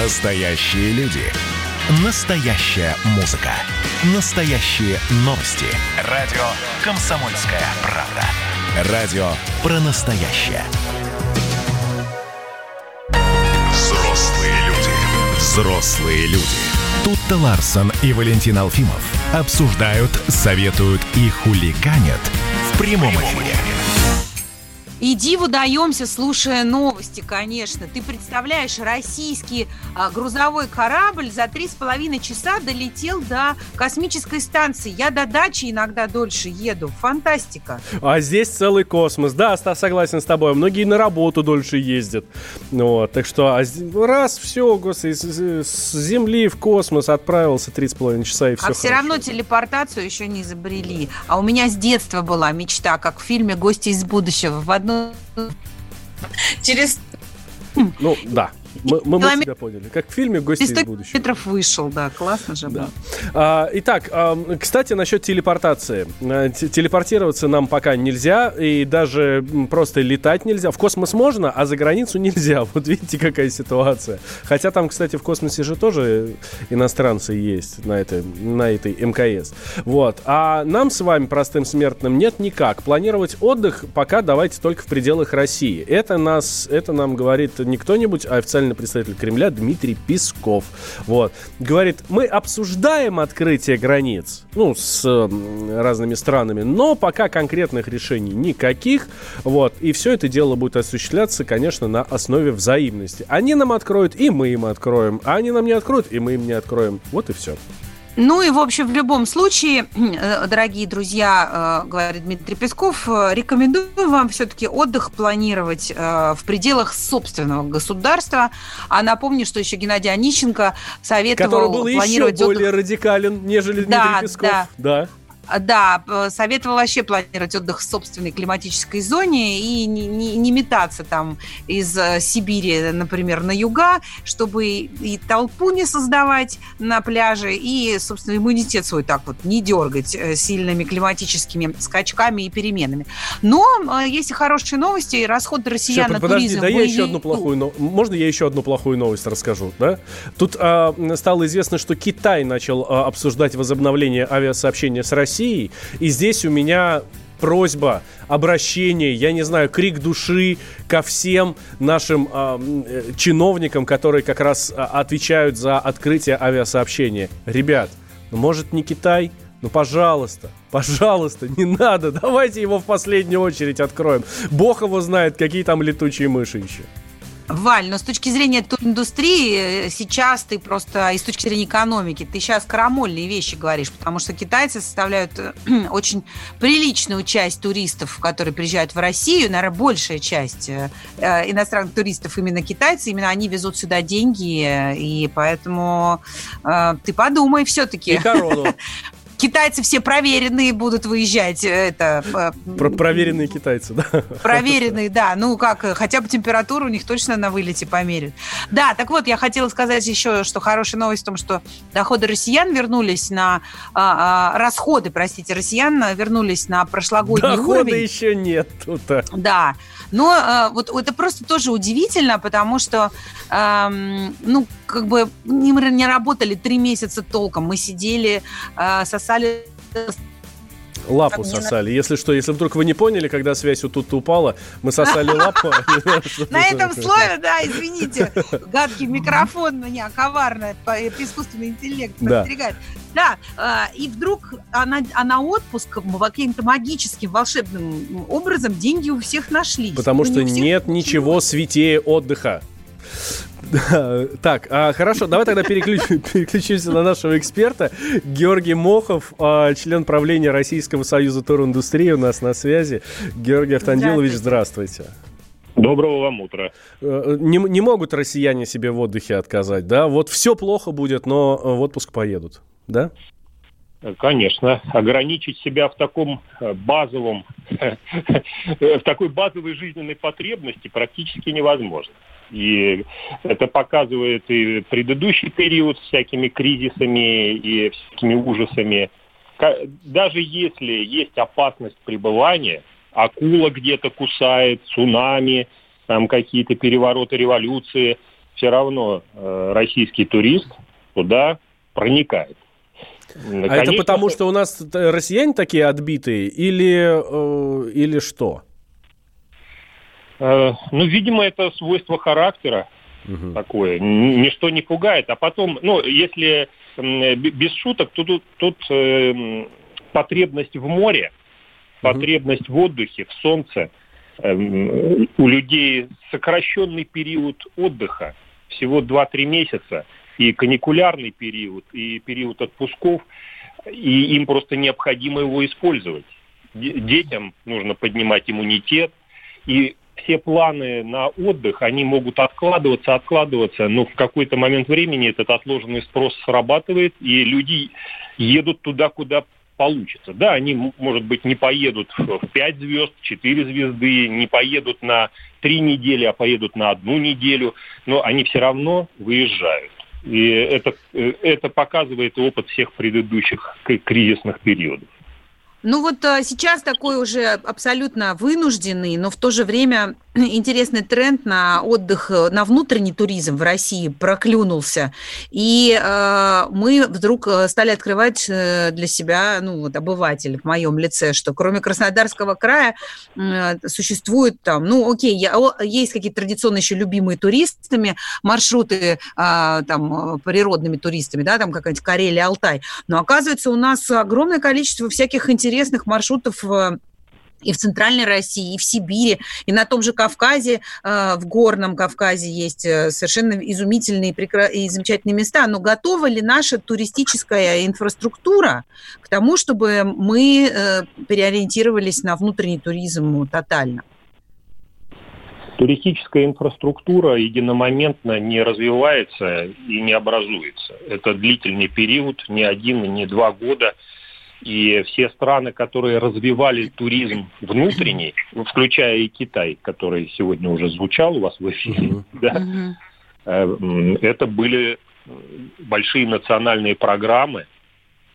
Настоящие люди. Настоящая музыка. Настоящие новости. Радио «Комсомольская правда». Радио про настоящее. Взрослые люди. Взрослые люди. Тут-то Ларсон и Валентин Алфимов обсуждают, советуют и хулиганят в прямом эфире. И диву даемся, слушая новости, конечно. Ты представляешь, российский а, грузовой корабль за три с половиной часа долетел до космической станции. Я до дачи иногда дольше еду. Фантастика. А здесь целый космос. Да, согласен с тобой. Многие на работу дольше ездят. Вот, так что а, раз, все, господи, с, Земли в космос отправился три с половиной часа и все А все равно телепортацию еще не изобрели. А у меня с детства была мечта, как в фильме «Гости из будущего». В одну Через... Ну, да. Мы, мы, мы тебя поняли. Как в фильме «Гости из будущего». метров вышел, да, классно же да. А, итак, кстати, насчет телепортации. А, телепортироваться нам пока нельзя, и даже просто летать нельзя. В космос можно, а за границу нельзя. Вот видите, какая ситуация. Хотя там, кстати, в космосе же тоже иностранцы есть на этой, на этой МКС. Вот. А нам с вами, простым смертным, нет никак. Планировать отдых пока давайте только в пределах России. Это, нас, это нам говорит не кто-нибудь, а официально официальный представитель Кремля Дмитрий Песков. Вот. Говорит, мы обсуждаем открытие границ, ну, с э, разными странами, но пока конкретных решений никаких. Вот. И все это дело будет осуществляться, конечно, на основе взаимности. Они нам откроют, и мы им откроем. А они нам не откроют, и мы им не откроем. Вот и все. Ну и, в общем, в любом случае, э, дорогие друзья, э, говорит Дмитрий Песков, э, рекомендую вам все-таки отдых планировать в пределах собственного государства. А напомню, что еще Геннадий Онищенко советовал Который был еще более отдых... радикален, нежели Дмитрий да, Песков. Да. да. Да, советовал вообще планировать отдых в собственной климатической зоне и не, не, не метаться там из э, Сибири, например, на юга, чтобы и толпу не создавать на пляже, и, собственно, иммунитет свой так вот не дергать э, сильными климатическими скачками и переменами. Но э, есть и хорошие новости, и расходы россиян Все, на подожди, туризм да я еще одну плохую но... Можно я еще одну плохую новость расскажу? Да? Тут а, стало известно, что Китай начал а, обсуждать возобновление авиасообщения с Россией Россией. И здесь у меня просьба, обращение, я не знаю, крик души ко всем нашим э, чиновникам, которые как раз э, отвечают за открытие авиасообщения. Ребят, ну может не Китай? Ну, пожалуйста, пожалуйста, не надо. Давайте его в последнюю очередь откроем. Бог его знает, какие там летучие мыши еще. Валь, но с точки зрения туриндустрии э, сейчас ты просто, и с точки зрения экономики, ты сейчас крамольные вещи говоришь, потому что китайцы составляют э, очень приличную часть туристов, которые приезжают в Россию, наверное, большая часть э, иностранных туристов именно китайцы, именно они везут сюда деньги, и поэтому ты подумай все-таки. И корону. китайцы все проверенные будут выезжать. Э, это, э, Про проверенные китайцы, да? Проверенные, да. Ну, как, э, хотя бы температуру у них точно на вылете померят. Да, так вот, я хотела сказать еще, что хорошая новость в том, что доходы россиян вернулись на... А, а, расходы, простите, россиян вернулись на прошлогодний Дохода уровень. Еще нет тут. Да. Но а, вот это просто тоже удивительно, потому что, а, ну, как бы мы не работали три месяца толком. Мы сидели, а, сосали Лапу сосали. Если что, если вдруг вы не поняли, когда связь вот тут упала, мы сосали лапу. На этом слове, да, извините, гадкий микрофон меня коварно, искусственный интеллект подстерегает. Да, а, и вдруг она, она отпуск каким-то магическим, волшебным образом деньги у всех нашлись. Потому что нет ничего святее отдыха. Так, а, хорошо, давай тогда переключ, переключимся на нашего эксперта. Георгий Мохов, а, член правления Российского союза туриндустрии у нас на связи. Георгий Автандилович, здравствуйте. Доброго вам утра. Э, не, не могут россияне себе в отдыхе отказать, да? Вот все плохо будет, но в отпуск поедут, да? Конечно, ограничить себя в таком э, базовом, в такой базовой жизненной потребности практически невозможно. И это показывает и предыдущий период с всякими кризисами и всякими ужасами. Даже если есть опасность пребывания, акула где-то кусает, цунами, там какие-то перевороты, революции, все равно э, российский турист туда проникает. Конечно, а это потому, что у нас россияне такие отбитые или, э, или что? Э, ну, видимо, это свойство характера угу. такое. Ничто не пугает. А потом, ну, если без шуток, то тут, тут э, потребность в море, угу. потребность в отдыхе, в солнце. Э, у людей сокращенный период отдыха, всего 2-3 месяца, и каникулярный период, и период отпусков, и им просто необходимо его использовать. Детям нужно поднимать иммунитет, и все планы на отдых, они могут откладываться, откладываться, но в какой-то момент времени этот отложенный спрос срабатывает, и люди едут туда, куда получится. Да, они, может быть, не поедут в 5 звезд, 4 звезды, не поедут на 3 недели, а поедут на одну неделю, но они все равно выезжают. И это, э, это показывает опыт всех предыдущих кризисных периодов. Ну вот а, сейчас такой уже абсолютно вынужденный, но в то же время интересный тренд на отдых, э, на внутренний туризм в России проклюнулся. И э, мы вдруг э, стали открывать э, для себя, ну вот обыватель в моем лице, что кроме Краснодарского края э, существует там, ну окей, я, есть какие-то традиционные еще любимые туристами маршруты э, там природными туристами, да, там какая-нибудь Карелия, Алтай. Но оказывается у нас огромное количество всяких интересных маршрутов и в Центральной России, и в Сибири, и на том же Кавказе, э, в Горном Кавказе есть э, совершенно изумительные и замечательные места. Но готова ли наша туристическая инфраструктура к тому, чтобы мы э, переориентировались на внутренний туризм тотально? Туристическая инфраструктура единомоментно не развивается и не образуется. Это длительный период, не один, не два года – и все страны, которые развивали туризм внутренний, включая и Китай, который сегодня уже звучал у вас в эфире, да, uh-huh. это были большие национальные программы,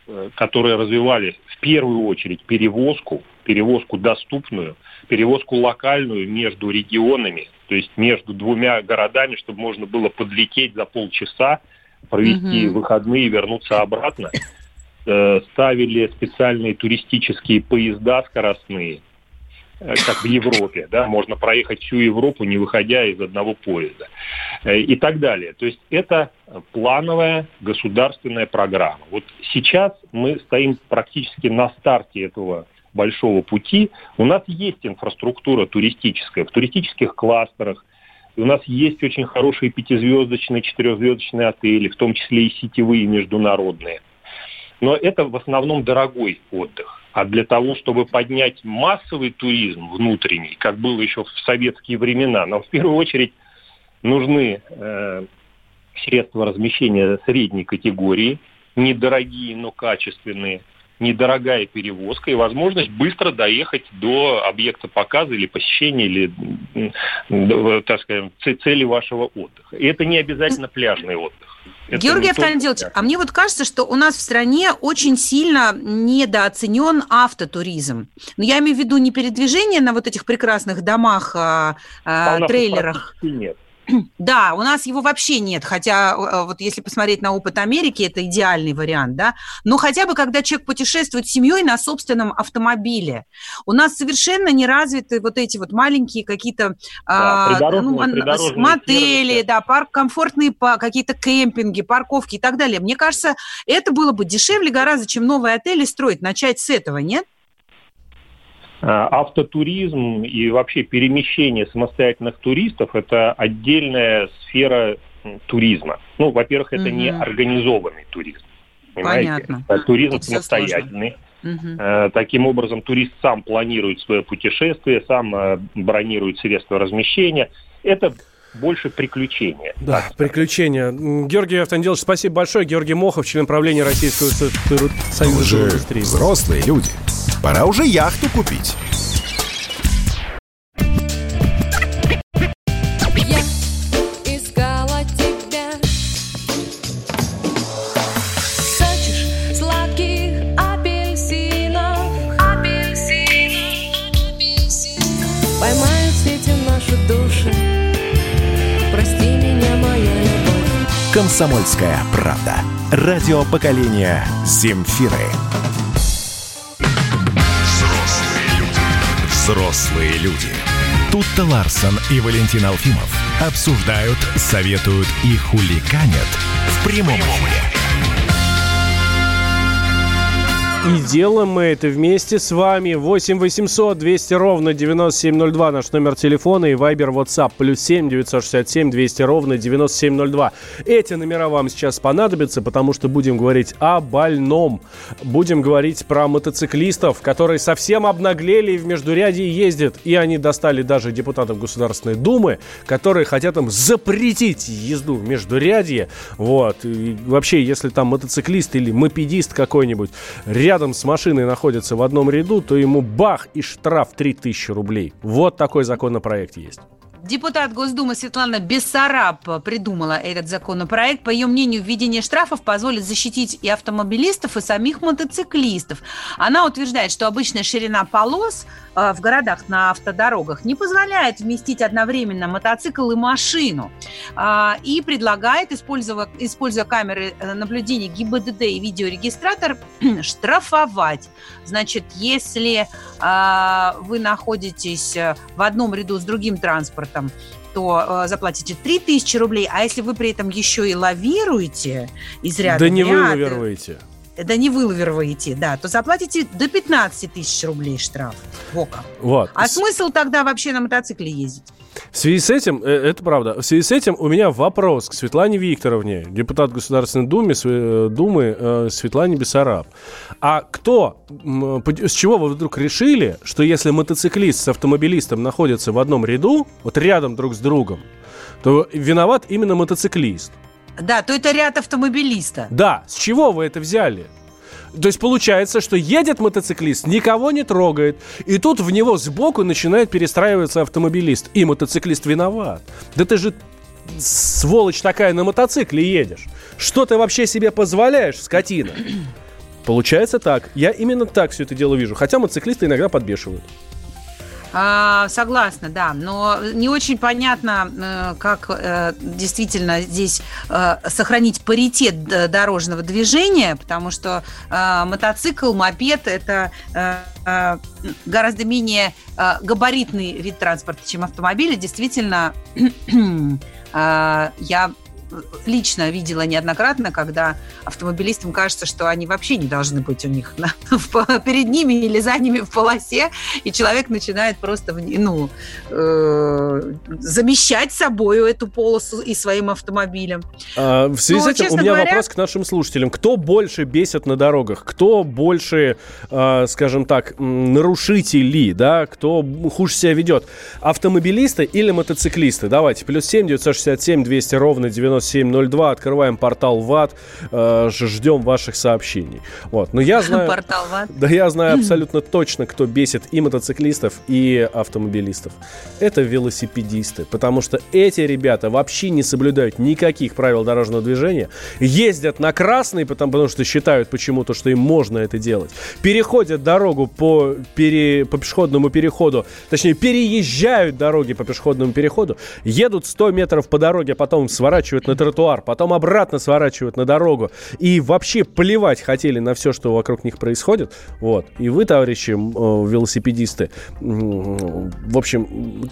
э, которые развивали в первую очередь перевозку, перевозку доступную, перевозку локальную между регионами, то есть между двумя городами, чтобы можно было подлететь за полчаса, провести выходные и вернуться обратно. Э, ставили специальные туристические поезда скоростные, э, как в Европе, да, можно проехать всю Европу, не выходя из одного поезда э, и так далее. То есть это плановая государственная программа. Вот сейчас мы стоим практически на старте этого большого пути. У нас есть инфраструктура туристическая в туристических кластерах, у нас есть очень хорошие пятизвездочные, четырехзвездочные отели, в том числе и сетевые международные – но это в основном дорогой отдых. А для того, чтобы поднять массовый туризм внутренний, как было еще в советские времена, нам в первую очередь нужны э, средства размещения средней категории, недорогие, но качественные, недорогая перевозка и возможность быстро доехать до объекта показа или посещения, или, так скажем, цели вашего отдыха. И это не обязательно пляжный отдых. Это Георгий Автандилович, а мне вот кажется, что у нас в стране очень сильно недооценен автотуризм. Но я имею в виду не передвижение на вот этих прекрасных домах, а, а, трейлерах. Нет. Да, у нас его вообще нет, хотя э, вот если посмотреть на опыт Америки, это идеальный вариант, да, но хотя бы когда человек путешествует с семьей на собственном автомобиле. У нас совершенно не развиты вот эти вот маленькие какие-то да, а, ну, мотели, сервисы. да, парк, комфортные какие-то кемпинги, парковки и так далее. Мне кажется, это было бы дешевле гораздо, чем новые отели строить, начать с этого, нет? Э, автотуризм и вообще перемещение самостоятельных туристов – это отдельная сфера туризма. Ну, во-первых, это угу. не организованный туризм. Понимаете? Понятно. Это туризм Тут самостоятельный. Угу. Таким образом, турист сам планирует свое путешествие, сам э, бронирует средства размещения. Это больше приключения. Да, приключения. Георгий Автандилович, спасибо большое. Георгий Мохов, член правления Российского союза индустрии. взрослые люди. Пора уже яхту купить. «Комсомольская правда». Радио поколения Земфиры. Взрослые люди. Взрослые люди. Тут-то Ларсон и Валентин Алфимов обсуждают, советуют и хуликанят в прямом эфире. И делаем мы это вместе с вами. 8 800 200 ровно 9702 наш номер телефона и Viber WhatsApp плюс 7 967 200 ровно 9702. Эти номера вам сейчас понадобятся, потому что будем говорить о больном. Будем говорить про мотоциклистов, которые совсем обнаглели и в междурядье ездят. И они достали даже депутатов Государственной Думы, которые хотят им запретить езду в междурядье. Вот. И вообще, если там мотоциклист или мопедист какой-нибудь рядом рядом с машиной находится в одном ряду, то ему бах и штраф 3000 рублей. Вот такой законопроект есть. Депутат Госдумы Светлана Бессараб придумала этот законопроект. По ее мнению, введение штрафов позволит защитить и автомобилистов, и самих мотоциклистов. Она утверждает, что обычная ширина полос э, в городах на автодорогах не позволяет вместить одновременно мотоцикл и машину. А, и предлагает, используя, используя камеры э, наблюдения ГИБДД и видеорегистратор, штрафовать. Значит, если а, вы находитесь э, в одном ряду с другим транспортом, транспортом, то э, заплатите 3000 рублей, а если вы при этом еще и лавируете из ряда Да не вы лавируете. Да не вы лавируете, да, то заплатите до 15 тысяч рублей штраф. Во как. Вот. А смысл тогда вообще на мотоцикле ездить? В связи с этим, э, это правда, в связи с этим у меня вопрос к Светлане Викторовне, депутат Государственной Думы, э, Думы э, Светлане Бессараб. А кто, с чего вы вдруг решили, что если мотоциклист с автомобилистом находятся в одном ряду, вот рядом друг с другом, то виноват именно мотоциклист? Да, то это ряд автомобилиста. Да, с чего вы это взяли? То есть получается, что едет мотоциклист, никого не трогает, и тут в него сбоку начинает перестраиваться автомобилист. И мотоциклист виноват. Да ты же сволочь такая на мотоцикле едешь. Что ты вообще себе позволяешь, скотина? Получается так. Я именно так все это дело вижу. Хотя мотоциклисты иногда подбешивают. А, согласна, да, но не очень понятно, э, как э, действительно здесь э, сохранить паритет дорожного движения, потому что мотоцикл, мопед – это гораздо менее габаритный вид транспорта, чем автомобиль. действительно, я лично видела неоднократно, когда автомобилистам кажется, что они вообще не должны быть у них на, в, перед ними или за ними в полосе, и человек начинает просто ну, э, замещать собою эту полосу и своим автомобилем. А, в связи Но, с этим у меня говоря... вопрос к нашим слушателям. Кто больше бесит на дорогах? Кто больше, э, скажем так, нарушителей, да? Кто хуже себя ведет? Автомобилисты или мотоциклисты? Давайте, плюс 7 967 200 ровно 90 9702. Открываем портал ВАД. Э, ждем ваших сообщений. Вот. Но я знаю... Портал ВАД. Да, я знаю абсолютно точно, кто бесит и мотоциклистов, и автомобилистов. Это велосипедисты. Потому что эти ребята вообще не соблюдают никаких правил дорожного движения. Ездят на красный, потому, потому что считают почему-то, что им можно это делать. Переходят дорогу по, пере, по пешеходному переходу. Точнее, переезжают дороги по пешеходному переходу. Едут 100 метров по дороге, а потом сворачивают на на тротуар, потом обратно сворачивают на дорогу и вообще плевать хотели на все, что вокруг них происходит. Вот. И вы, товарищи э, велосипедисты, в общем,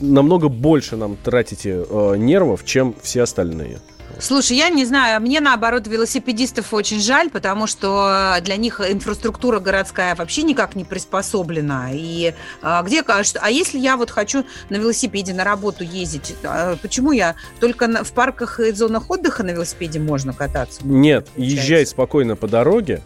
намного больше нам тратите э, нервов, чем все остальные. Слушай, я не знаю, мне наоборот велосипедистов очень жаль, потому что для них инфраструктура городская вообще никак не приспособлена. И а, где, а если я вот хочу на велосипеде на работу ездить, а, почему я только на, в парках и зонах отдыха на велосипеде можно кататься? Нет, езжай спокойно по дороге,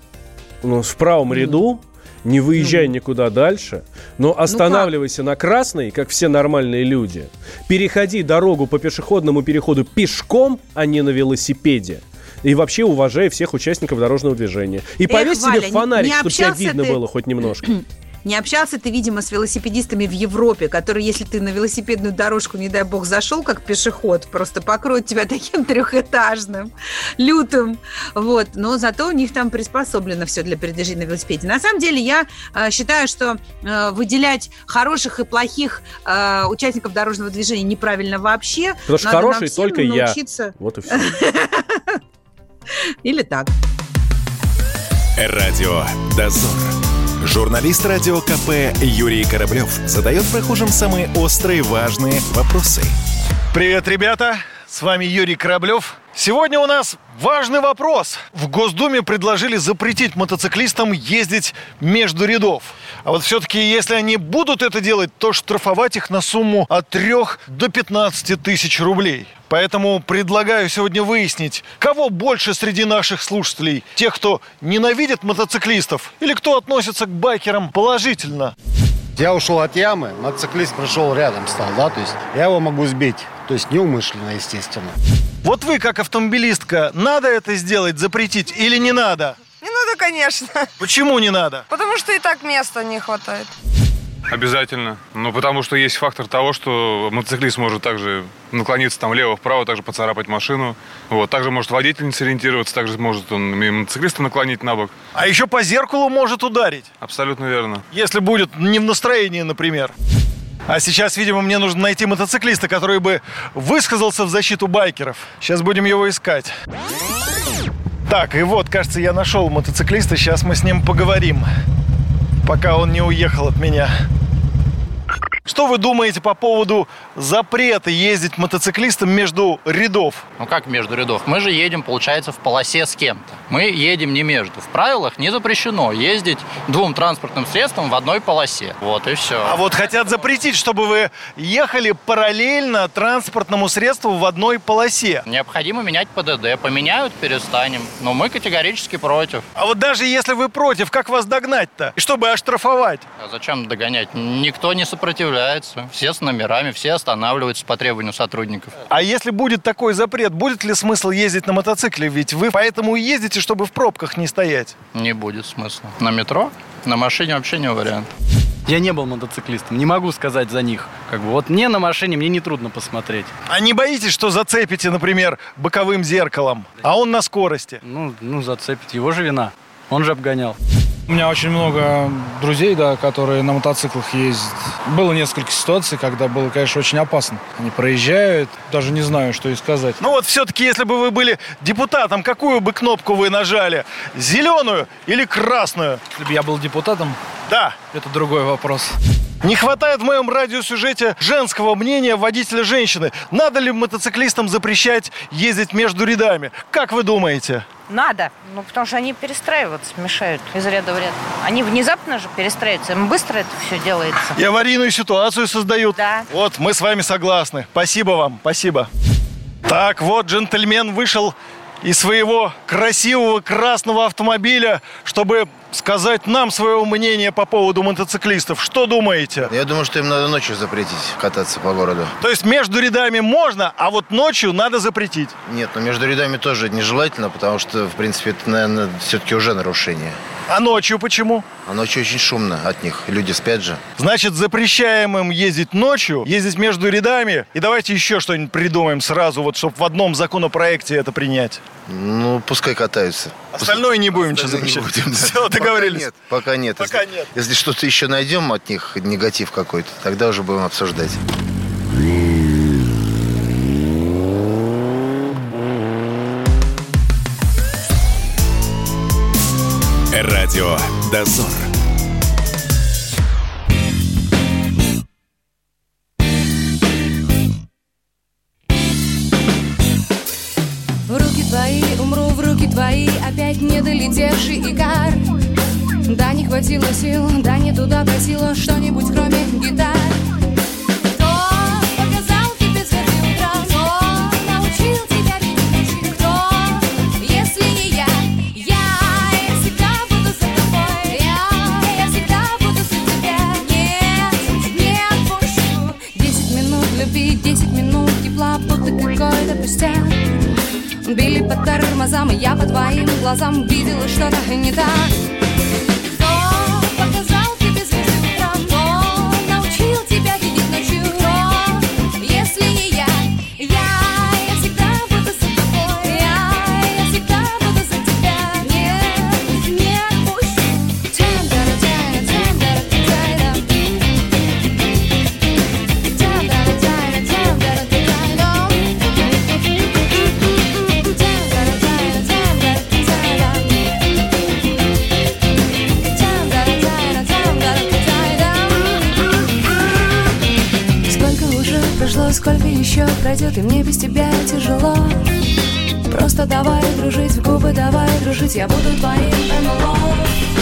ну, в правом mm. ряду, не выезжай ну, никуда дальше, но ну останавливайся ну на красной, как все нормальные люди. Переходи дорогу по пешеходному переходу пешком, а не на велосипеде. И вообще уважай всех участников дорожного движения. И Эх, повесь Валя, себе фонарик, чтобы тебя видно ты... было хоть немножко. Не общался ты, видимо, с велосипедистами в Европе, которые, если ты на велосипедную дорожку, не дай бог, зашел как пешеход, просто покроют тебя таким трехэтажным, лютым. Вот. Но зато у них там приспособлено все для передвижения на велосипеде. На самом деле я э, считаю, что э, выделять хороших и плохих э, участников дорожного движения неправильно вообще. Потому что Надо хороший только я. научиться... Вот и все. Или так. Радио «Дозор». Журналист радио КП Юрий Кораблев задает прохожим самые острые важные вопросы. Привет, ребята! С вами Юрий Кораблев. Сегодня у нас важный вопрос. В Госдуме предложили запретить мотоциклистам ездить между рядов. А вот все-таки, если они будут это делать, то штрафовать их на сумму от 3 до 15 тысяч рублей. Поэтому предлагаю сегодня выяснить, кого больше среди наших слушателей. Тех, кто ненавидит мотоциклистов или кто относится к байкерам положительно. Я ушел от ямы, мотоциклист пришел рядом стал, да, то есть я его могу сбить, то есть неумышленно, естественно. Вот вы, как автомобилистка, надо это сделать, запретить или не надо? Надо, конечно. Почему не надо? Потому что и так места не хватает. Обязательно. Ну, потому что есть фактор того, что мотоциклист может также наклониться там влево-вправо, также поцарапать машину. Вот. Также может водитель не сориентироваться, также может он и мотоциклиста наклонить на бок. А еще по зеркалу может ударить, Абсолютно верно. если будет не в настроении, например. А сейчас, видимо, мне нужно найти мотоциклиста, который бы высказался в защиту байкеров. Сейчас будем его искать. Так, и вот, кажется, я нашел мотоциклиста. Сейчас мы с ним поговорим, пока он не уехал от меня. Что вы думаете по поводу запрета ездить мотоциклистам между рядов? Ну как между рядов? Мы же едем, получается, в полосе с кем-то. Мы едем не между. В правилах не запрещено ездить двум транспортным средствам в одной полосе. Вот и все. А вот хотят запретить, чтобы вы ехали параллельно транспортному средству в одной полосе. Необходимо менять ПДД. Поменяют, перестанем. Но мы категорически против. А вот даже если вы против, как вас догнать-то? И чтобы оштрафовать? А зачем догонять? Никто не сопротивляется. Все с номерами, все останавливаются по требованию сотрудников. А если будет такой запрет, будет ли смысл ездить на мотоцикле? Ведь вы поэтому и ездите, чтобы в пробках не стоять. Не будет смысла. На метро? На машине вообще не вариант. Я не был мотоциклистом, не могу сказать за них. Как бы вот мне на машине мне нетрудно посмотреть. А не боитесь, что зацепите, например, боковым зеркалом, а он на скорости? Ну, ну зацепить, его же вина. Он же обгонял. У меня очень много друзей, да, которые на мотоциклах ездят. Было несколько ситуаций, когда было, конечно, очень опасно. Они проезжают, даже не знаю, что и сказать. Ну вот все-таки, если бы вы были депутатом, какую бы кнопку вы нажали? Зеленую или красную? Если бы я был депутатом, Да. это другой вопрос. Не хватает в моем радиосюжете женского мнения водителя женщины. Надо ли мотоциклистам запрещать ездить между рядами? Как вы думаете? Надо. Ну, потому что они перестраиваться мешают из ряда в ряд. Они внезапно же перестраиваются. Им быстро это все делается. И аварийную ситуацию создают. Да. Вот, мы с вами согласны. Спасибо вам, спасибо. Так, вот джентльмен вышел из своего красивого красного автомобиля, чтобы сказать нам свое мнение по поводу мотоциклистов. Что думаете? Я думаю, что им надо ночью запретить кататься по городу. То есть между рядами можно, а вот ночью надо запретить. Нет, но между рядами тоже нежелательно, потому что, в принципе, это, наверное, все-таки уже нарушение. А ночью почему? А ночью очень шумно от них. Люди спят же. Значит, запрещаем им ездить ночью, ездить между рядами. И давайте еще что-нибудь придумаем сразу, вот чтобы в одном законопроекте это принять. Ну, пускай катаются. Остальное не будем не запрещать. будем, да. Все, договорились. Пока нет. Пока нет. Пока нет. Если что-то еще найдем от них, негатив какой-то, тогда уже будем обсуждать. Радио «Дозор». Руки твои, умру в руки твои, опять не долетевший игар. Да, не хватило сил, да, не туда просила что-нибудь кроме гитар. Били по тормозам, и я по твоим глазам видела что-то не так. Пройдет, и мне без тебя тяжело. Просто давай дружить в губы, давай дружить, я буду твоим НЛО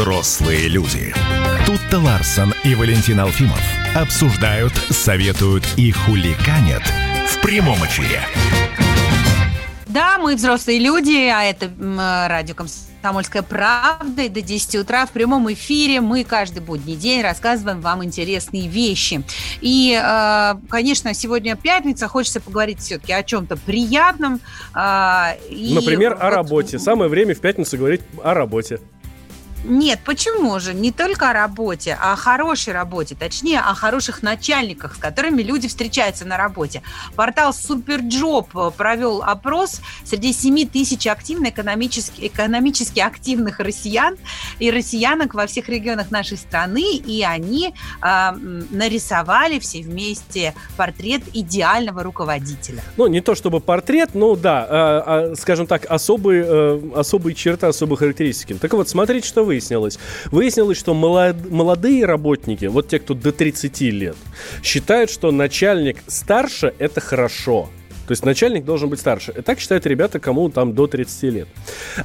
Взрослые люди. Тут-то Ларсон и Валентин Алфимов обсуждают, советуют и хуликанят в прямом эфире. Да, мы взрослые люди, а это радио «Комсомольская правда». И до 10 утра в прямом эфире мы каждый будний день рассказываем вам интересные вещи. И, э, конечно, сегодня пятница, хочется поговорить все-таки о чем-то приятном. э, и Например, о вот- работе. Самое время в пятницу говорить о работе. Нет, почему же? Не только о работе, а о хорошей работе, точнее, о хороших начальниках, с которыми люди встречаются на работе. Портал Superjob э, провел опрос среди 7 тысяч активно экономически, экономически активных россиян и россиянок во всех регионах нашей страны, и они э, нарисовали все вместе портрет идеального руководителя. Ну, не то чтобы портрет, но да, а, а, скажем так, особые, э, особые черты, особые характеристики. Так вот, смотрите, что выяснилось. Выяснилось, что молод- молодые работники, вот те, кто до 30 лет, считают, что начальник старше – это хорошо. То есть начальник должен быть старше. И так считают ребята, кому там до 30 лет.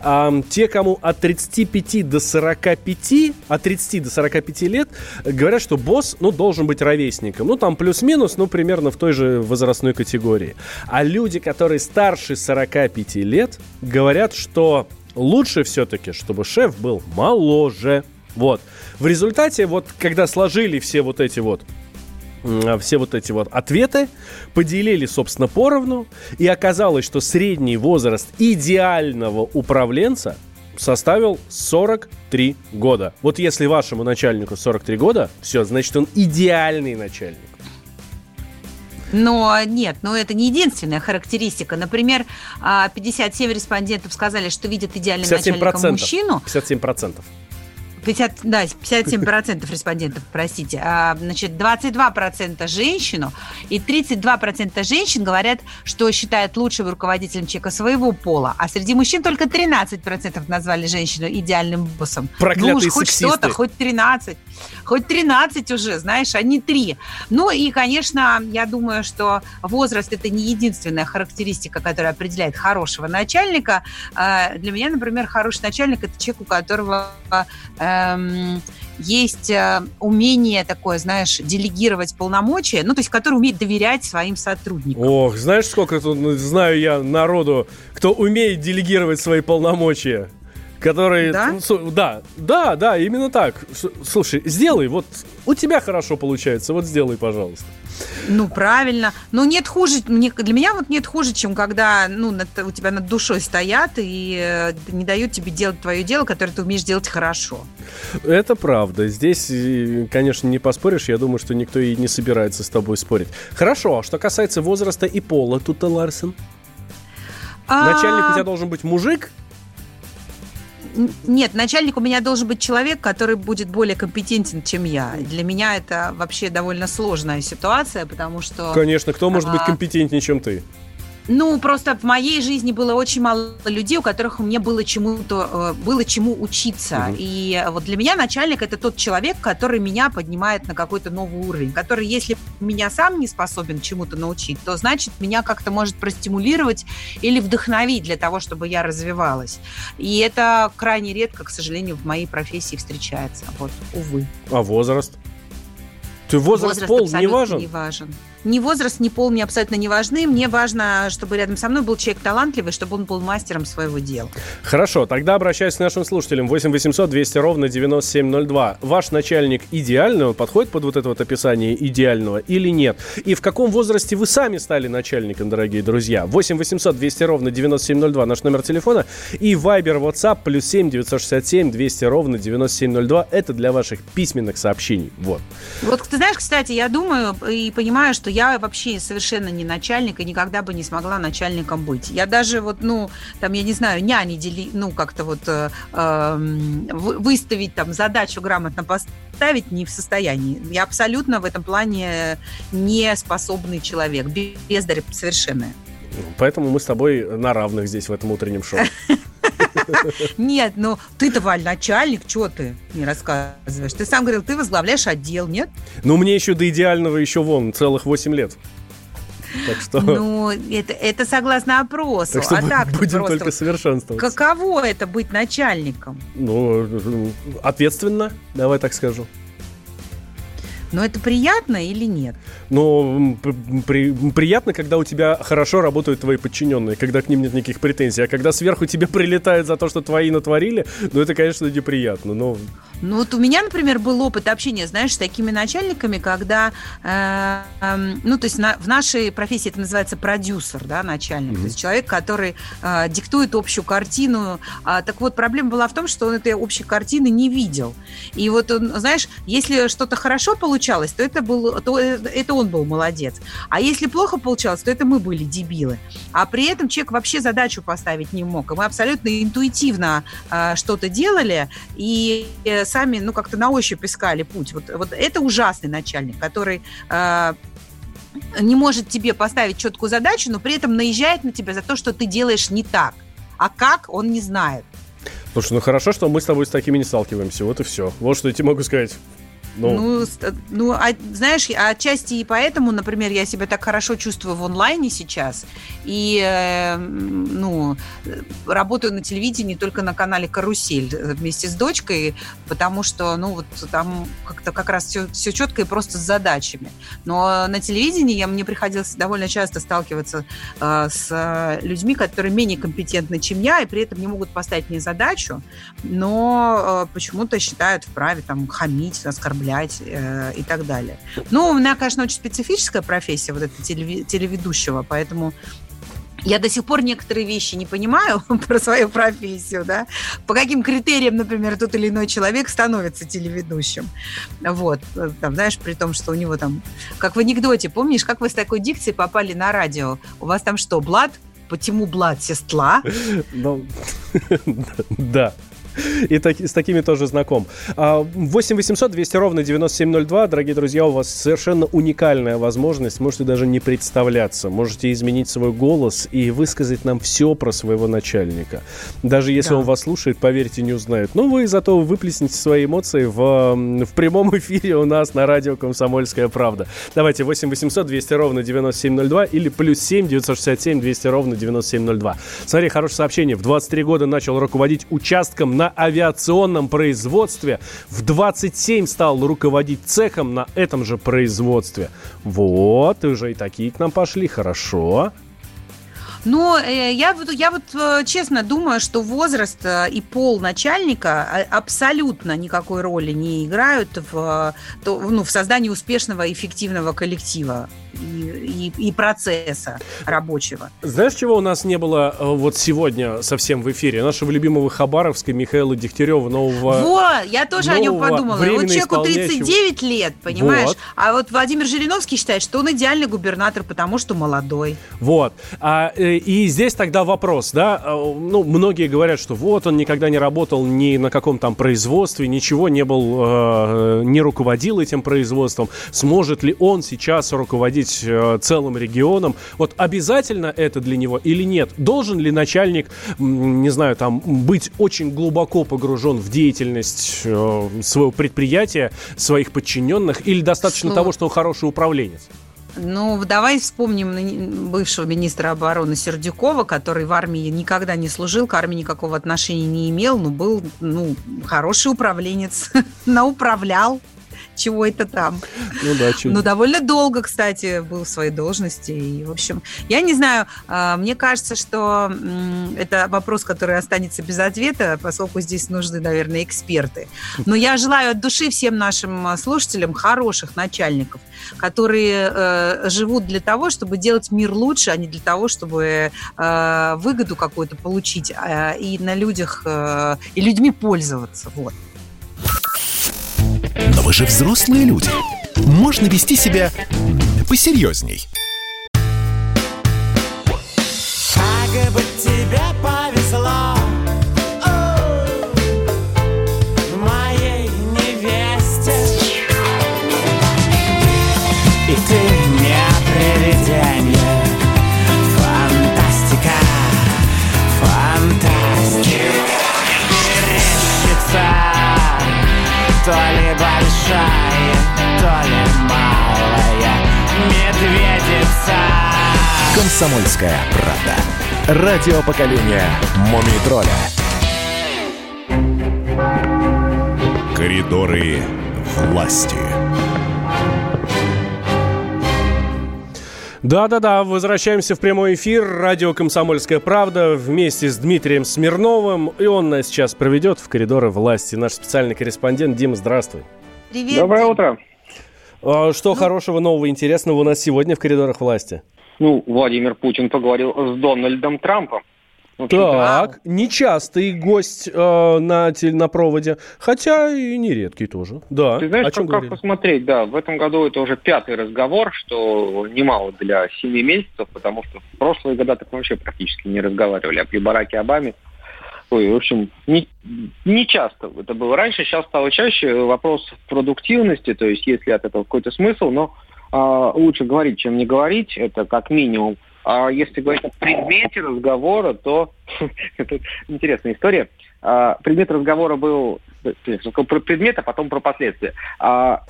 А, те, кому от 35 до 45, от 30 до 45 лет, говорят, что босс, ну, должен быть ровесником. Ну, там плюс-минус, ну, примерно в той же возрастной категории. А люди, которые старше 45 лет, говорят, что лучше все-таки, чтобы шеф был моложе. Вот. В результате, вот, когда сложили все вот эти вот м, все вот эти вот ответы, поделили, собственно, поровну, и оказалось, что средний возраст идеального управленца составил 43 года. Вот если вашему начальнику 43 года, все, значит, он идеальный начальник. Но нет, но это не единственная характеристика. Например, а, 57 респондентов сказали, что видят идеальным 57%. начальником мужчину. 57%. 50, да, 57% респондентов, простите. А, значит, 22% женщину и 32% женщин говорят, что считают лучшим руководителем человека своего пола. А среди мужчин только 13% назвали женщину идеальным боссом. Проклятые ну уж хоть что-то, хоть 13. Хоть 13 уже, знаешь, а не 3. Ну и, конечно, я думаю, что возраст – это не единственная характеристика, которая определяет хорошего начальника. А, Для меня, например, хороший начальник – это человек, у которого эм, есть э, умение такое, знаешь, делегировать полномочия, ну, то есть который умеет доверять своим сотрудникам. Ох, знаешь, сколько тут знаю я народу, кто умеет делегировать свои полномочия? Которые... Да? ну, да, да, да, именно так. Слушай, сделай, вот у тебя хорошо получается, вот сделай, пожалуйста. Ну, правильно. Но нет хуже, мне, для меня вот нет хуже, чем когда ну, над- у тебя над душой стоят и э, не дают тебе делать твое дело, которое ты умеешь делать хорошо. Это правда. Здесь, э, конечно, не поспоришь. Я думаю, что никто и не собирается с тобой спорить. Хорошо, а что касается возраста и пола, тут Ларсен. Начальник у тебя должен быть мужик? Нет, начальник у меня должен быть человек, который будет более компетентен, чем я. Для меня это вообще довольно сложная ситуация, потому что... Конечно, кто может быть а, компетентнее, чем ты? Ну, просто в моей жизни было очень мало людей, у которых мне было чему-то, э, было чему учиться. Угу. И вот для меня начальник это тот человек, который меня поднимает на какой-то новый уровень, который, если меня сам не способен чему-то научить, то значит меня как-то может простимулировать или вдохновить для того, чтобы я развивалась. И это крайне редко, к сожалению, в моей профессии встречается. Вот, увы. А возраст? Ты возраст, возраст пол не важен? не важен. Ни возраст, ни пол мне абсолютно не важны. Мне важно, чтобы рядом со мной был человек талантливый, чтобы он был мастером своего дела. Хорошо, тогда обращаюсь к нашим слушателям. 8 800 200 ровно 9702. Ваш начальник идеального подходит под вот это вот описание идеального или нет? И в каком возрасте вы сами стали начальником, дорогие друзья? 8 800 200 ровно 9702 наш номер телефона. И Viber, WhatsApp плюс 7 967 200 ровно 9702. Это для ваших письменных сообщений. Вот. Вот ты знаешь, кстати, я думаю и понимаю, что я вообще совершенно не начальник и никогда бы не смогла начальником быть. Я даже вот, ну, там, я не знаю, няни дели, ну, как-то вот э, э, выставить там задачу грамотно поставить не в состоянии. Я абсолютно в этом плане не способный человек, бездарь совершенно. Поэтому мы с тобой на равных здесь в этом утреннем шоу. Нет, ну ты-то, Валь, начальник, что ты не рассказываешь? Ты сам говорил, ты возглавляешь отдел, нет? Ну, мне еще до идеального еще вон целых 8 лет. Так что... Ну, это, это согласно опросу. Так что а так будем просто... только совершенствоваться. Каково это быть начальником? Ну, ответственно, давай так скажу. Но это приятно или нет? Ну, при, приятно, когда у тебя хорошо работают твои подчиненные, когда к ним нет никаких претензий. А когда сверху тебе прилетает за то, что твои натворили, ну, это, конечно, неприятно. Но ну вот у меня, например, был опыт общения, знаешь, с такими начальниками, когда, э, э, ну то есть на, в нашей профессии это называется продюсер, да, начальник, mm-hmm. то есть человек, который э, диктует общую картину. А, так вот, проблема была в том, что он этой общей картины не видел. И вот он, знаешь, если что-то хорошо получалось, то это был, то это он был молодец. А если плохо получалось, то это мы были дебилы. А при этом человек вообще задачу поставить не мог. И мы абсолютно интуитивно э, что-то делали и э, сами, ну, как-то на ощупь искали путь. Вот, вот это ужасный начальник, который э, не может тебе поставить четкую задачу, но при этом наезжает на тебя за то, что ты делаешь не так. А как, он не знает. Слушай, ну хорошо, что мы с тобой с такими не сталкиваемся. Вот и все. Вот что я тебе могу сказать. Ну, ну, ну а, знаешь, отчасти и поэтому, например, я себя так хорошо чувствую в онлайне сейчас. И, э, ну, работаю на телевидении только на канале «Карусель» вместе с дочкой, потому что, ну, вот там как-то как раз все, все четко и просто с задачами. Но на телевидении я, мне приходилось довольно часто сталкиваться э, с людьми, которые менее компетентны, чем я, и при этом не могут поставить мне задачу, но э, почему-то считают вправе там хамить, оскорблять оформлять э, и так далее. Ну, у меня, конечно, очень специфическая профессия вот этого телеведущего, поэтому я до сих пор некоторые вещи не понимаю про свою профессию, да, по каким критериям, например, тот или иной человек становится телеведущим. Вот, там, знаешь, при том, что у него там, как в анекдоте, помнишь, как вы с такой дикцией попали на радио? У вас там что, Блад? Почему Блад сестла? Ну, да. И так, с такими тоже знаком. 8 800 200 ровно 9702. Дорогие друзья, у вас совершенно уникальная возможность. Можете даже не представляться. Можете изменить свой голос и высказать нам все про своего начальника. Даже если да. он вас слушает, поверьте, не узнают. Но вы зато выплеснете свои эмоции в, в прямом эфире у нас на радио «Комсомольская правда». Давайте 8 800 200 ровно 9702 или плюс 7 967 200 ровно 9702. Смотри, хорошее сообщение. В 23 года начал руководить участком на на авиационном производстве. В 27 стал руководить цехом на этом же производстве. Вот, уже и такие к нам пошли. Хорошо. Но э, я, я вот э, честно думаю, что возраст э, и пол начальника абсолютно никакой роли не играют в, ну, в создании успешного, эффективного коллектива и, и, и процесса рабочего. Знаешь, чего у нас не было вот сегодня совсем в эфире? Нашего любимого Хабаровска Михаила Дегтярева, нового... Вот, я тоже о нем подумала. Вот человеку 39 лет, понимаешь? Вот. А вот Владимир Жириновский считает, что он идеальный губернатор, потому что молодой. Вот. А, и здесь тогда вопрос, да, э, ну, многие говорят, что вот он никогда не работал ни на каком там производстве, ничего не был, э, не руководил этим производством. Сможет ли он сейчас руководить руководить э, целым регионом. Вот обязательно это для него или нет? Должен ли начальник, не знаю, там быть очень глубоко погружен в деятельность э, своего предприятия, своих подчиненных, или достаточно Сло- того, что он хороший управленец? Ну, давай вспомним бывшего министра обороны Сердюкова, который в армии никогда не служил, к армии никакого отношения не имел, но был, ну, хороший управленец, науправлял чего это там. Ну да, чё- Но довольно долго, кстати, был в своей должности. И, в общем, я не знаю, а, мне кажется, что это вопрос, который останется без ответа, поскольку здесь нужны, наверное, эксперты. Но я желаю от души всем нашим а, слушателям хороших начальников, которые э, живут для того, чтобы делать мир лучше, а не для того, чтобы э, выгоду какую-то получить э, и на людях, э, и людьми пользоваться. Вот. Но вы же взрослые люди. Можно вести себя посерьезней. Как бы тебе повезло большая, то ли малая Медведица Комсомольская правда. Радио поколения Мумий тролля. Коридоры власти. Да-да-да, возвращаемся в прямой эфир. Радио «Комсомольская правда» вместе с Дмитрием Смирновым. И он нас сейчас проведет в коридоры власти. Наш специальный корреспондент. Дима, здравствуй. Привет. Доброе утро. А, Что хорошего, нового, интересного у нас сегодня в коридорах власти? Ну, Владимир Путин поговорил с Дональдом Трампом. Так, нечастый гость э, на, на проводе, хотя и нередкий тоже. Да, Ты знаешь, о чем как, посмотреть, да, в этом году это уже пятый разговор, что немало для семи месяцев, потому что в прошлые года так вообще практически не разговаривали, а при Бараке Обаме, ой, в общем, не, не часто это было раньше, сейчас стало чаще вопрос продуктивности, то есть есть ли от этого какой-то смысл, но а, лучше говорить, чем не говорить, это как минимум. А если говорить о предмете разговора, то это интересная история. А, Предмет разговора был про предмет, а потом про последствия. А,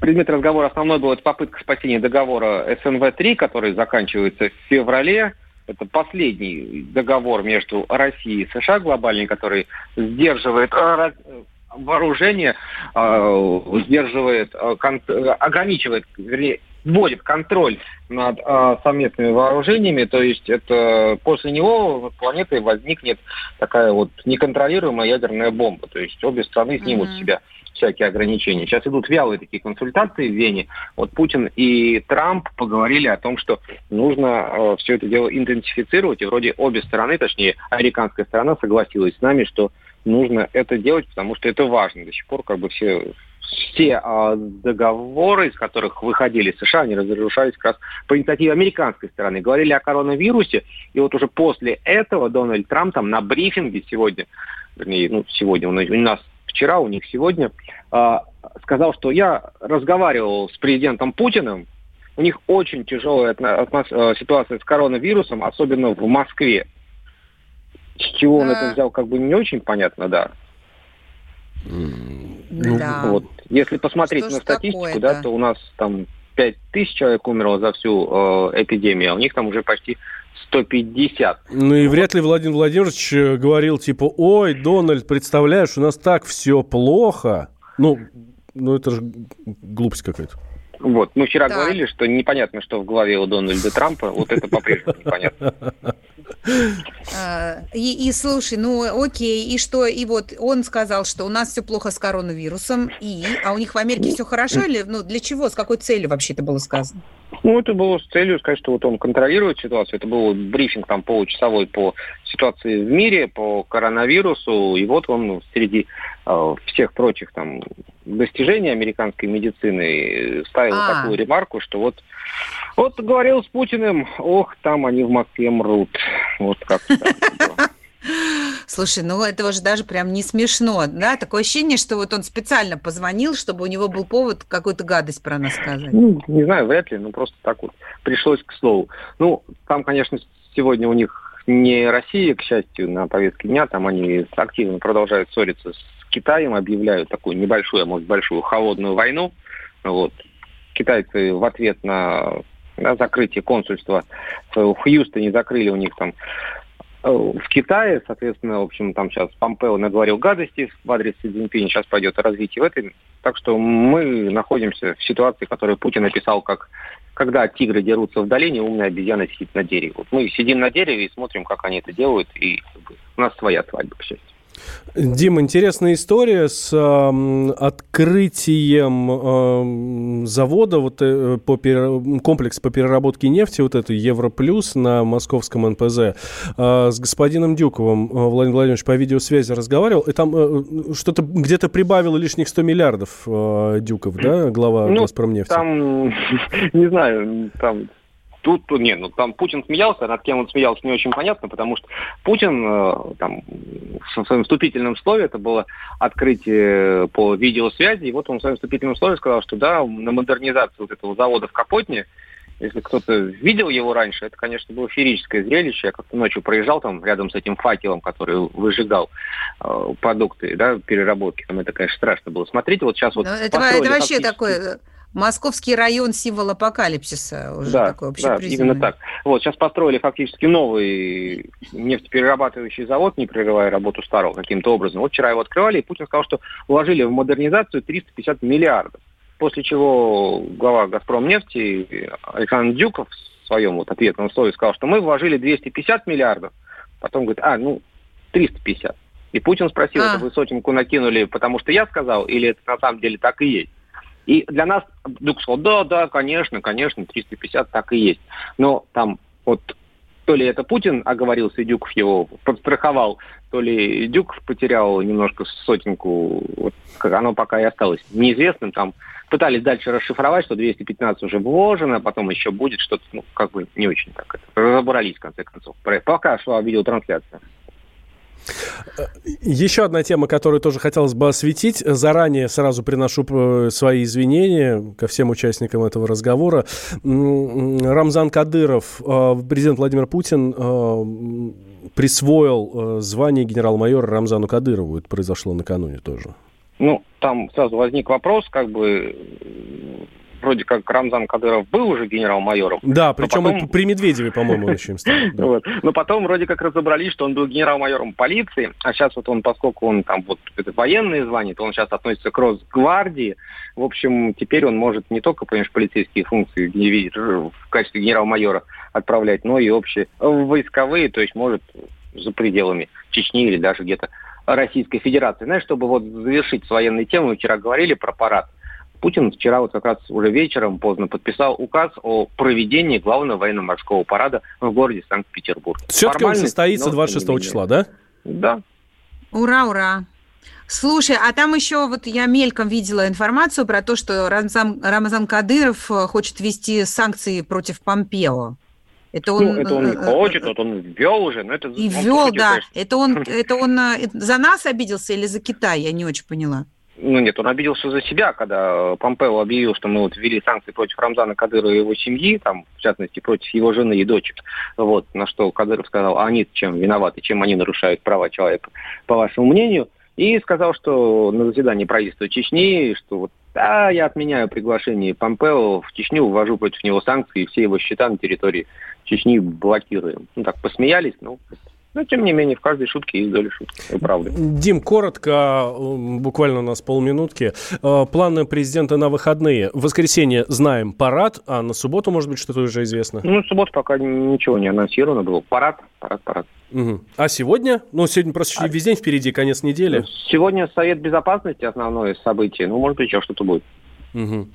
Предмет разговора основной был это попытка спасения договора СНВ-3, который заканчивается в феврале. Это последний договор между Россией и США глобальный, который сдерживает э, э, вооружение, э, сдерживает, кон- ограничивает, вернее, вводит контроль над э, совместными вооружениями. То есть это после него над планетой возникнет такая вот неконтролируемая ядерная бомба. То есть обе страны снимут с себя всякие ограничения. Сейчас идут вялые такие консультации в Вене. Вот Путин и Трамп поговорили о том, что нужно все это дело интенсифицировать. И вроде обе стороны, точнее, американская сторона согласилась с нами, что нужно это делать, потому что это важно. До сих пор как бы все все а, договоры, из которых выходили США, они разрушались как раз по инициативе американской стороны. Говорили о коронавирусе, и вот уже после этого Дональд Трамп там на брифинге сегодня, вернее, ну, сегодня, у нас вчера, у них сегодня, а, сказал, что я разговаривал с президентом Путиным, у них очень тяжелая э, ситуация с коронавирусом, особенно в Москве. С чего он это взял, как бы не очень понятно, да. Ну, Да. Вот. Если посмотреть Что на статистику, такое-то? да, то у нас там 5 тысяч человек умерло за всю э, эпидемию, а у них там уже почти 150. Ну и вряд ли Владимир Владимирович э, говорил, типа, ой, Дональд, представляешь, у нас так все плохо. Ну, ну это же глупость какая-то. Вот. Мы вчера Так. говорили, что непонятно, что в голове у Дональда Трампа. Вот это по-прежнему непонятно. А, И, и слушай, ну окей, и что? И вот он сказал, что у нас все плохо с коронавирусом, и, а у них в Америке все хорошо или, ну для чего, с какой целью вообще это было сказано? Ну, это было с целью сказать, что вот он контролирует ситуацию. Это был брифинг там получасовой по ситуации в мире, по коронавирусу. И вот он среди э, всех прочих там достижений американской медицины э, ставил А. такую ремарку, что вот вот говорил с Путиным, ох, там они в Москве мрут. Вот как Слушай, ну это уже даже прям не смешно, да? Такое ощущение, что вот он специально позвонил, чтобы у него был повод какую-то гадость про нас сказать. Ну, не знаю, вряд ли, ну просто так вот пришлось к слову. Ну, там, конечно, сегодня у них не Россия, к счастью, на повестке дня, там они активно продолжают ссориться с Китаем, объявляют такую небольшую, а может большую холодную войну. Вот. Китайцы в ответ на, на закрытие консульства в Хьюстоне закрыли у них там в Китае, соответственно, в общем, там сейчас Помпео наговорил гадости в адрес Си Цзиньпиня, сейчас пойдет развитие в этом. Так что мы находимся в ситуации, которую Путин описал как когда тигры дерутся в долине, умная обезьяна сидит на дереве. Вот мы сидим на дереве и смотрим, как они это делают, и у нас своя свадьба, к счастью. Дим, интересная история с э, открытием э, завода, вот, э, по перер... комплекс по переработке нефти, вот это Европлюс на московском НПЗ. Э, с господином Дюковым э, Владимир Владимирович по видеосвязи разговаривал, и там э, что-то где-то прибавило лишних 100 миллиардов э, Дюков, да, глава ну, Газпромнефти? Там, не знаю, там Тут, не, ну там Путин смеялся, над кем он смеялся, не очень понятно, потому что Путин э, там в своем вступительном слове, это было открытие по видеосвязи, и вот он в своем вступительном слове сказал, что да, на модернизацию вот этого завода в Капотне, если кто-то видел его раньше, это, конечно, было феерическое зрелище. Я как-то ночью проезжал там рядом с этим факелом, который выжигал э, продукты, да, переработки. Там это, конечно, страшно было смотреть. Вот сейчас вот Но это, это вообще такое Московский район символ апокалипсиса уже да, такой да, именно так. Вот сейчас построили фактически новый нефтеперерабатывающий завод, не прерывая работу старого каким-то образом. Вот вчера его открывали, и Путин сказал, что вложили в модернизацию 350 миллиардов. После чего глава «Газпромнефти» Александр Дюков в своем вот ответном слове сказал, что мы вложили 250 миллиардов. Потом говорит, а, ну, 350. И Путин спросил, а. это вы сотенку накинули, потому что я сказал, или это на самом деле так и есть? И для нас Дук сказал, да, да, конечно, конечно, 350 так и есть. Но там вот то ли это Путин оговорился, и Дюков его подстраховал, то ли Дюков потерял немножко сотенку, вот, оно пока и осталось неизвестным. Там пытались дальше расшифровать, что 215 уже вложено, потом еще будет что-то, ну, как бы не очень так это. Разобрались, в конце концов. Пока шла видеотрансляция. Еще одна тема, которую тоже хотелось бы осветить. Заранее сразу приношу э, свои извинения ко всем участникам этого разговора. Рамзан Кадыров, э, президент Владимир Путин э, присвоил звание генерал-майора Рамзану Кадырову. Это произошло накануне тоже. Ну, там сразу возник вопрос, как бы вроде как Рамзан Кадыров был уже генерал-майором. Да, причем потом... при Медведеве, по-моему, он еще им стал. Да. Вот. Но потом вроде как разобрались, что он был генерал-майором полиции, а сейчас вот он, поскольку он там вот это военные звания, то он сейчас относится к Росгвардии. В общем, теперь он может не только, понимаешь, полицейские функции в качестве генерал-майора отправлять, но и общие войсковые, то есть может за пределами Чечни или даже где-то Российской Федерации. Знаешь, чтобы вот завершить с военной темой, вчера говорили про парад. Путин вчера вот как раз уже вечером поздно подписал указ о проведении главного военно-морского парада в городе Санкт-Петербург. Все-таки он состоится 26 числа, да? Да. Ура, ура. Слушай, а там еще вот я мельком видела информацию про то, что Рамзан, Рамзан Кадыров э, хочет ввести санкции против Помпео. Это он, ну, это он не э, хочет, вот он ввел уже, но это... И ввел, да. Это он, это он за нас обиделся или за Китай, я не очень поняла. Ну нет, он обиделся за себя, когда Помпео объявил, что мы вот ввели санкции против Рамзана Кадырова и его семьи, там, в частности, против его жены и дочек. Вот, на что Кадыров сказал, а они чем виноваты, чем они нарушают права человека, по вашему мнению. И сказал, что на заседании правительства Чечни, что вот да, я отменяю приглашение Помпео в Чечню, ввожу против него санкции, и все его счета на территории Чечни блокируем. Ну так, посмеялись, ну, но, тем не менее, в каждой шутке есть доля шутки. Это правда. Дим, коротко, буквально у нас полминутки. Э, планы президента на выходные. В воскресенье знаем парад, а на субботу, может быть, что-то уже известно? Ну, субботу пока ничего не анонсировано было. Парад, парад, парад. Угу. А сегодня? Ну, сегодня просто а... весь день впереди, конец недели. Сегодня Совет Безопасности основное событие. Ну, может быть, еще что-то будет. Угу.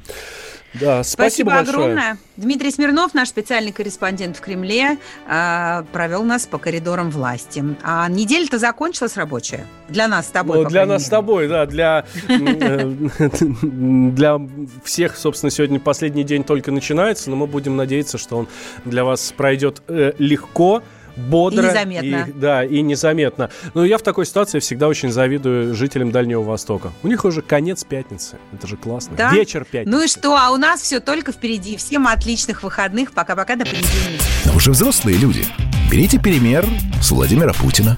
Да, спасибо, спасибо огромное. Дмитрий Смирнов, наш специальный корреспондент в Кремле, а, провел нас по коридорам власти. А неделя-то закончилась рабочая. Для нас с тобой. Ну, для нас мере. с тобой, да. Для, э, для всех, собственно, сегодня последний день только начинается, но мы будем надеяться, что он для вас пройдет э, легко бодро. И незаметно. и- да, и незаметно. Но я в такой ситуации всегда очень завидую жителям Дальнего Востока. У них уже конец пятницы. Это же классно. Да? Вечер пятницы. Ну и что? А у нас все только впереди. Всем отличных выходных. Пока-пока до понедельника. Но вы же взрослые люди. Берите пример с Владимира Путина.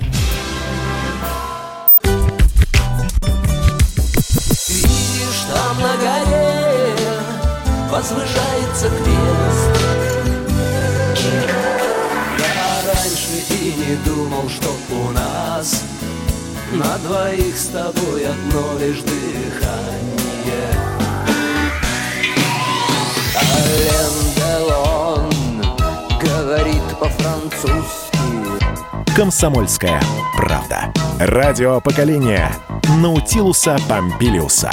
Думал, что у нас на двоих с тобой одно лишь дыхание. Ален Делон говорит по-французски. Комсомольская правда. Радио поколения Наутилуса Помпилиуса.